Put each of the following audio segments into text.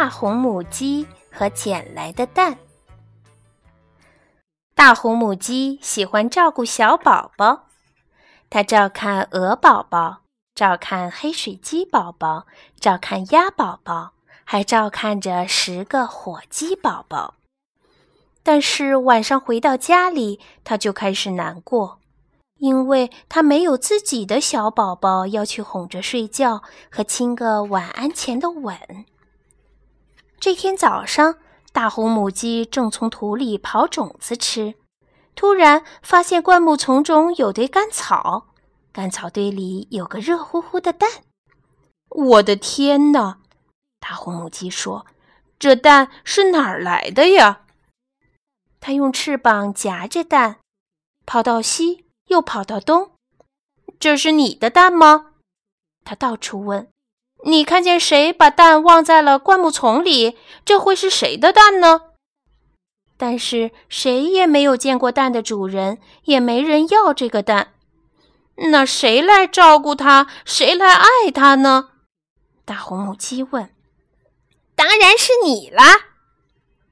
大红母鸡和捡来的蛋。大红母鸡喜欢照顾小宝宝，它照看鹅宝宝，照看黑水鸡宝宝，照看鸭宝宝，还照看着十个火鸡宝宝。但是晚上回到家里，它就开始难过，因为它没有自己的小宝宝要去哄着睡觉和亲个晚安前的吻。这天早上，大红母鸡正从土里刨种子吃，突然发现灌木丛中有堆干草，干草堆里有个热乎乎的蛋。我的天哪！大红母鸡说：“这蛋是哪儿来的呀？”它用翅膀夹着蛋，跑到西，又跑到东。这是你的蛋吗？它到处问。你看见谁把蛋忘在了灌木丛里？这会是谁的蛋呢？但是谁也没有见过蛋的主人，也没人要这个蛋。那谁来照顾它？谁来爱它呢？大红母鸡问。当然是你啦！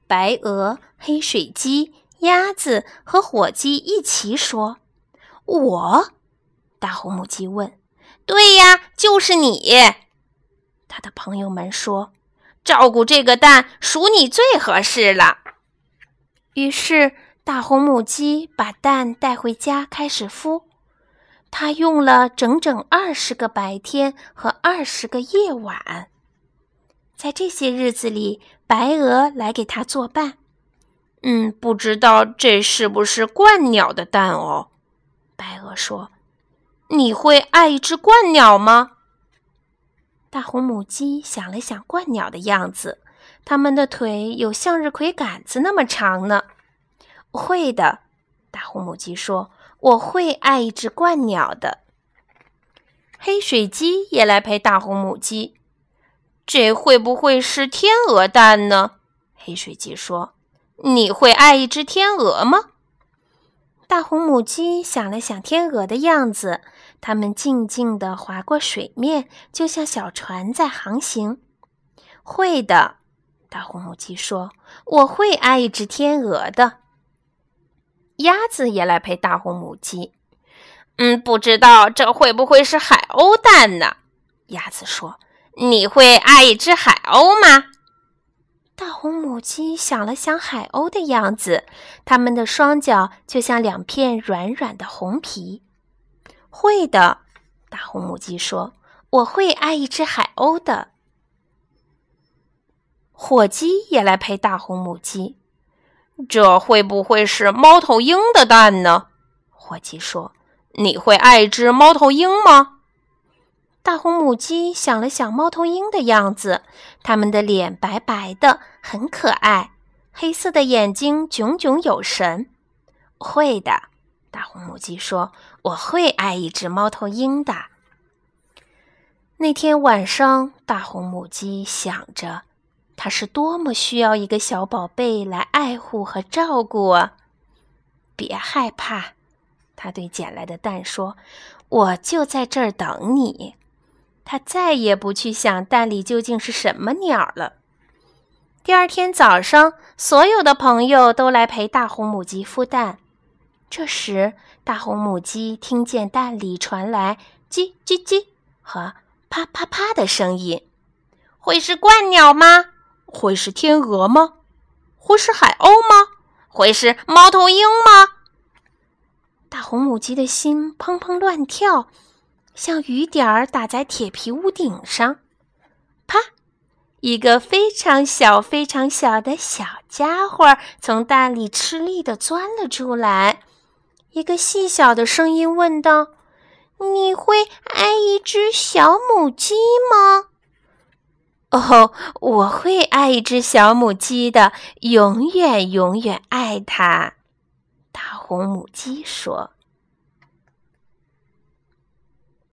白鹅、黑水鸡、鸭子和火鸡一起说。我？大红母鸡问。对呀，就是你。他的朋友们说：“照顾这个蛋，属你最合适了。”于是，大红母鸡把蛋带回家，开始孵。它用了整整二十个白天和二十个夜晚。在这些日子里，白鹅来给它作伴。嗯，不知道这是不是鹳鸟的蛋哦？白鹅说：“你会爱一只鹳鸟吗？”大红母鸡想了想，鹳鸟的样子，它们的腿有向日葵杆子那么长呢。会的，大红母鸡说：“我会爱一只鹳鸟的。”黑水鸡也来陪大红母鸡。这会不会是天鹅蛋呢？黑水鸡说：“你会爱一只天鹅吗？”大红母鸡想了想，天鹅的样子。它们静静地划过水面，就像小船在航行。会的，大红母鸡说：“我会爱一只天鹅的。”鸭子也来陪大红母鸡。嗯，不知道这会不会是海鸥蛋呢？鸭子说：“你会爱一只海鸥吗？”大红母鸡想了想，海鸥的样子，它们的双脚就像两片软软的红皮。会的，大红母鸡说：“我会爱一只海鸥的。”火鸡也来陪大红母鸡。这会不会是猫头鹰的蛋呢？火鸡说：“你会爱一只猫头鹰吗？”大红母鸡想了想，猫头鹰的样子，它们的脸白白的，很可爱，黑色的眼睛炯炯有神。会的。大红母鸡说：“我会爱一只猫头鹰的。”那天晚上，大红母鸡想着，它是多么需要一个小宝贝来爱护和照顾啊！别害怕，它对捡来的蛋说：“我就在这儿等你。”他再也不去想蛋里究竟是什么鸟了。第二天早上，所有的朋友都来陪大红母鸡孵蛋。这时，大红母鸡听见蛋里传来“叽叽叽”和“啪啪啪”的声音，会是鹳鸟吗？会是天鹅吗？会是海鸥吗？会是猫头鹰吗？大红母鸡的心砰砰乱跳，像雨点儿打在铁皮屋顶上。啪！一个非常小、非常小的小家伙从蛋里吃力地钻了出来。一个细小的声音问道：“你会爱一只小母鸡吗？”“哦，我会爱一只小母鸡的，永远永远爱它。”大红母鸡说。